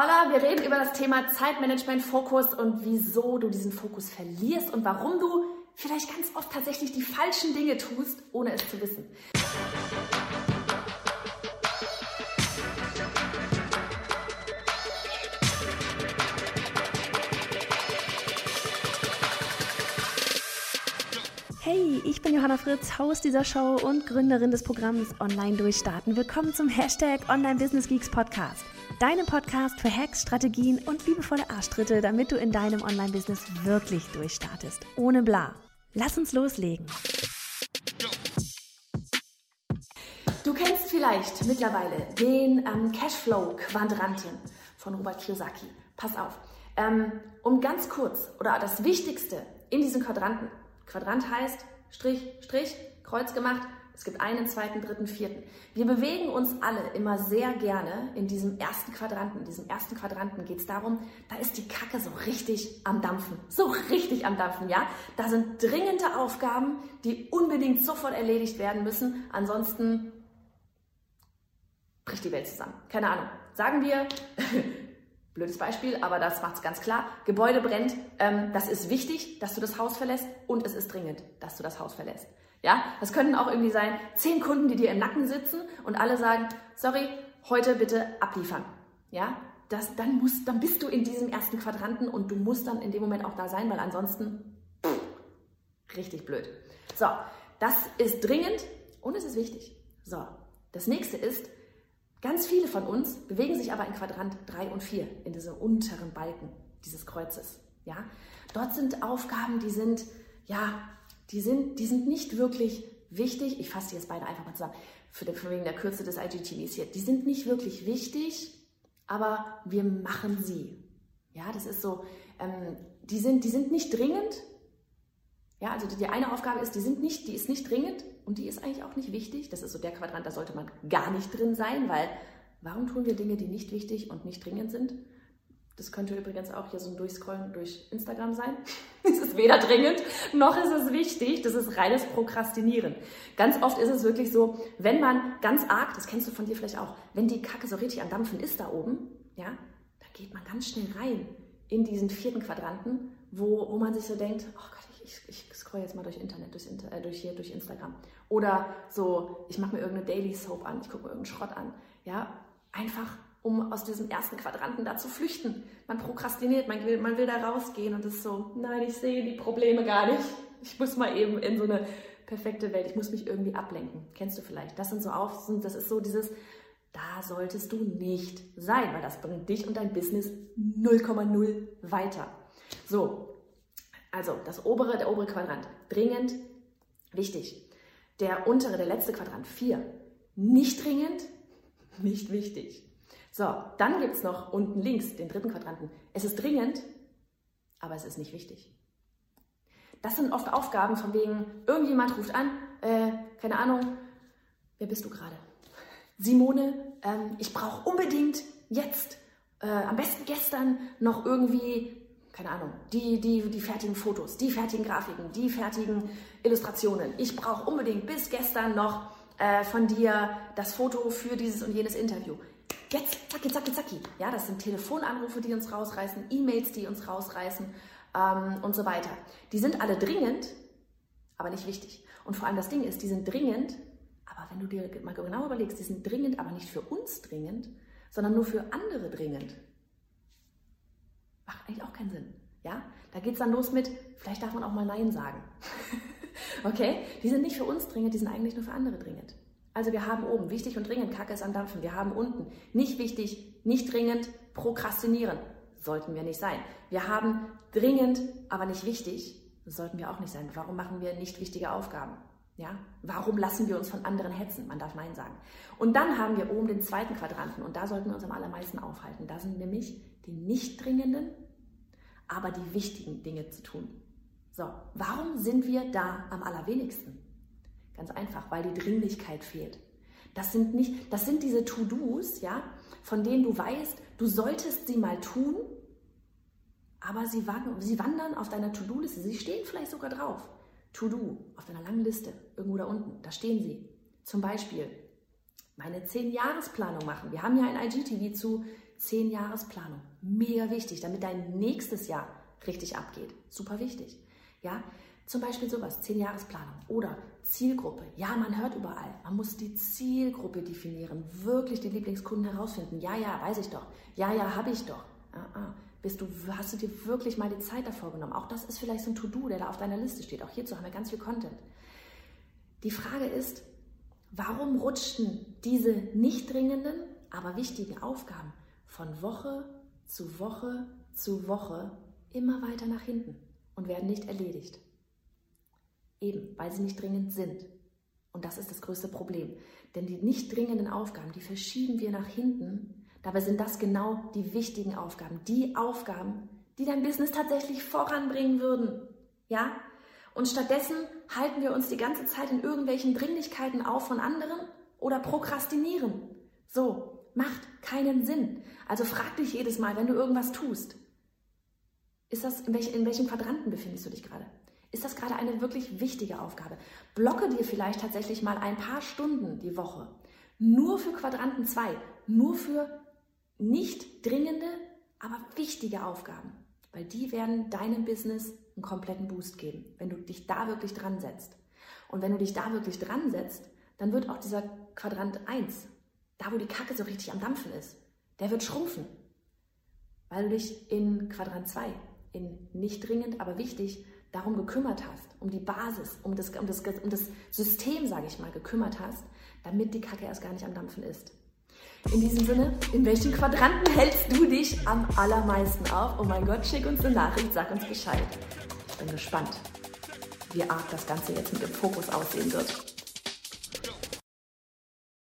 Hola, wir reden über das Thema Zeitmanagement, Fokus und wieso du diesen Fokus verlierst und warum du vielleicht ganz oft tatsächlich die falschen Dinge tust, ohne es zu wissen. Hey, ich bin Johanna Fritz, Haus dieser Show und Gründerin des Programms Online Durchstarten. Willkommen zum Hashtag Online Business Geeks Podcast. Deinem Podcast für Hacks, Strategien und liebevolle Arschtritte, damit du in deinem Online-Business wirklich durchstartest. Ohne bla. Lass uns loslegen. Du kennst vielleicht mittlerweile den ähm, Cashflow-Quadranten von Robert Kiyosaki. Pass auf. Ähm, um ganz kurz oder das Wichtigste in diesem Quadranten Quadrant heißt Strich, Strich, Kreuz gemacht. Es gibt einen, zweiten, dritten, vierten. Wir bewegen uns alle immer sehr gerne in diesem ersten Quadranten. In diesem ersten Quadranten geht es darum, da ist die Kacke so richtig am Dampfen. So richtig am Dampfen, ja? Da sind dringende Aufgaben, die unbedingt sofort erledigt werden müssen. Ansonsten bricht die Welt zusammen. Keine Ahnung. Sagen wir, Blödes Beispiel, aber das macht es ganz klar. Gebäude brennt, ähm, das ist wichtig, dass du das Haus verlässt und es ist dringend, dass du das Haus verlässt. Ja, das könnten auch irgendwie sein, zehn Kunden, die dir im Nacken sitzen und alle sagen, sorry, heute bitte abliefern. Ja, das, dann, musst, dann bist du in diesem ersten Quadranten und du musst dann in dem Moment auch da sein, weil ansonsten pff, richtig blöd. So, das ist dringend und es ist wichtig. So, das nächste ist, Ganz viele von uns bewegen sich aber in Quadrant 3 und 4, in diesem unteren Balken dieses Kreuzes. Ja? Dort sind Aufgaben, die sind, ja, die sind, die sind nicht wirklich wichtig. Ich fasse jetzt beide einfach mal zusammen, für den, wegen der Kürze des IGTVs hier. Die sind nicht wirklich wichtig, aber wir machen sie. Ja, das ist so, ähm, die, sind, die sind nicht dringend. Ja, also die, eine Aufgabe ist, die, sind nicht, die ist nicht dringend, und die ist eigentlich auch nicht wichtig. Das ist so der Quadrant, da sollte man gar nicht drin sein, weil warum tun wir Dinge, die nicht wichtig und nicht dringend sind? Das könnte übrigens auch hier so ein Durchscrollen durch Instagram sein. es ist weder dringend noch ist es wichtig. Das ist reines Prokrastinieren. Ganz oft ist es wirklich so, wenn man ganz arg, das kennst du von dir vielleicht auch, wenn die Kacke so richtig am Dampfen ist da oben, ja, da geht man ganz schnell rein in diesen vierten Quadranten, wo, wo man sich so denkt, oh Gott, ich, ich scroll jetzt mal durch Internet, durch, äh, durch hier, durch Instagram. Oder so, ich mache mir irgendeine Daily Soap an, ich gucke mir irgendeinen Schrott an. Ja, einfach um aus diesem ersten Quadranten da zu flüchten. Man prokrastiniert, man will, man will da rausgehen und ist so, nein, ich sehe die Probleme gar nicht. Ich muss mal eben in so eine perfekte Welt, ich muss mich irgendwie ablenken. Kennst du vielleicht? Das sind so auf, das ist so dieses, da solltest du nicht sein, weil das bringt dich und dein Business 0,0 weiter. So, also das obere, der obere Quadrant, dringend, wichtig. Der untere, der letzte Quadrant, 4, nicht dringend, nicht wichtig. So, dann gibt es noch unten links den dritten Quadranten. Es ist dringend, aber es ist nicht wichtig. Das sind oft Aufgaben von wegen, irgendjemand ruft an, äh, keine Ahnung, wer bist du gerade? Simone, ähm, ich brauche unbedingt jetzt, äh, am besten gestern, noch irgendwie keine Ahnung, die, die, die fertigen Fotos, die fertigen Grafiken, die fertigen Illustrationen. Ich brauche unbedingt bis gestern noch äh, von dir das Foto für dieses und jenes Interview. Jetzt, zacki, zacki, zacki. Ja, das sind Telefonanrufe, die uns rausreißen, E-Mails, die uns rausreißen ähm, und so weiter. Die sind alle dringend, aber nicht wichtig. Und vor allem das Ding ist, die sind dringend, aber wenn du dir mal genau überlegst, die sind dringend, aber nicht für uns dringend, sondern nur für andere dringend. Macht eigentlich auch keinen Sinn. Ja? Da geht es dann los mit, vielleicht darf man auch mal Nein sagen. okay? Die sind nicht für uns dringend, die sind eigentlich nur für andere dringend. Also wir haben oben wichtig und dringend, Kacke ist am Dampfen. Wir haben unten nicht wichtig, nicht dringend, prokrastinieren. Sollten wir nicht sein. Wir haben dringend, aber nicht wichtig. Sollten wir auch nicht sein. Warum machen wir nicht wichtige Aufgaben? Ja? Warum lassen wir uns von anderen hetzen? Man darf Nein sagen. Und dann haben wir oben den zweiten Quadranten und da sollten wir uns am allermeisten aufhalten. Da sind nämlich die nicht dringenden, aber die wichtigen Dinge zu tun. So, warum sind wir da am allerwenigsten? Ganz einfach, weil die Dringlichkeit fehlt. Das sind nicht, das sind diese To-Dos, ja, von denen du weißt, du solltest sie mal tun, aber sie, sie wandern auf deiner To-Do-Liste. Sie stehen vielleicht sogar drauf. To-Do auf deiner langen Liste, irgendwo da unten, da stehen sie. Zum Beispiel meine 10-Jahres-Planung machen. Wir haben ja ein IGTV zu zehn Jahresplanung. Mega wichtig, damit dein nächstes Jahr richtig abgeht. Super wichtig. Ja, zum Beispiel sowas, zehn Jahresplanung oder Zielgruppe. Ja, man hört überall. Man muss die Zielgruppe definieren, wirklich die Lieblingskunden herausfinden. Ja, ja, weiß ich doch. Ja, ja, habe ich doch. Ah, ah. Bist du, hast du dir wirklich mal die Zeit davor genommen? Auch das ist vielleicht so ein To-Do, der da auf deiner Liste steht. Auch hierzu haben wir ganz viel Content. Die Frage ist, warum rutschten diese nicht dringenden, aber wichtigen Aufgaben von Woche zu Woche zu Woche immer weiter nach hinten und werden nicht erledigt? Eben, weil sie nicht dringend sind. Und das ist das größte Problem. Denn die nicht dringenden Aufgaben, die verschieben wir nach hinten. Dabei sind das genau die wichtigen Aufgaben. Die Aufgaben, die dein Business tatsächlich voranbringen würden. Ja? Und stattdessen halten wir uns die ganze Zeit in irgendwelchen Dringlichkeiten auf von anderen oder prokrastinieren. So, macht keinen Sinn. Also frag dich jedes Mal, wenn du irgendwas tust, ist das, in, welch, in welchem Quadranten befindest du dich gerade? Ist das gerade eine wirklich wichtige Aufgabe? Blocke dir vielleicht tatsächlich mal ein paar Stunden die Woche nur für Quadranten 2, nur für nicht dringende, aber wichtige Aufgaben, weil die werden deinem Business einen kompletten Boost geben, wenn du dich da wirklich dran setzt. Und wenn du dich da wirklich dran setzt, dann wird auch dieser Quadrant 1, da wo die Kacke so richtig am Dampfen ist, der wird schrumpfen, weil du dich in Quadrant 2, in nicht dringend, aber wichtig, darum gekümmert hast, um die Basis, um das, um das, um das System, sage ich mal, gekümmert hast, damit die Kacke erst gar nicht am Dampfen ist. In diesem Sinne, in welchen Quadranten hältst du dich am allermeisten auf? Oh mein Gott, schick uns eine Nachricht, sag uns Bescheid. Ich bin gespannt, wie arg das Ganze jetzt mit dem Fokus aussehen wird.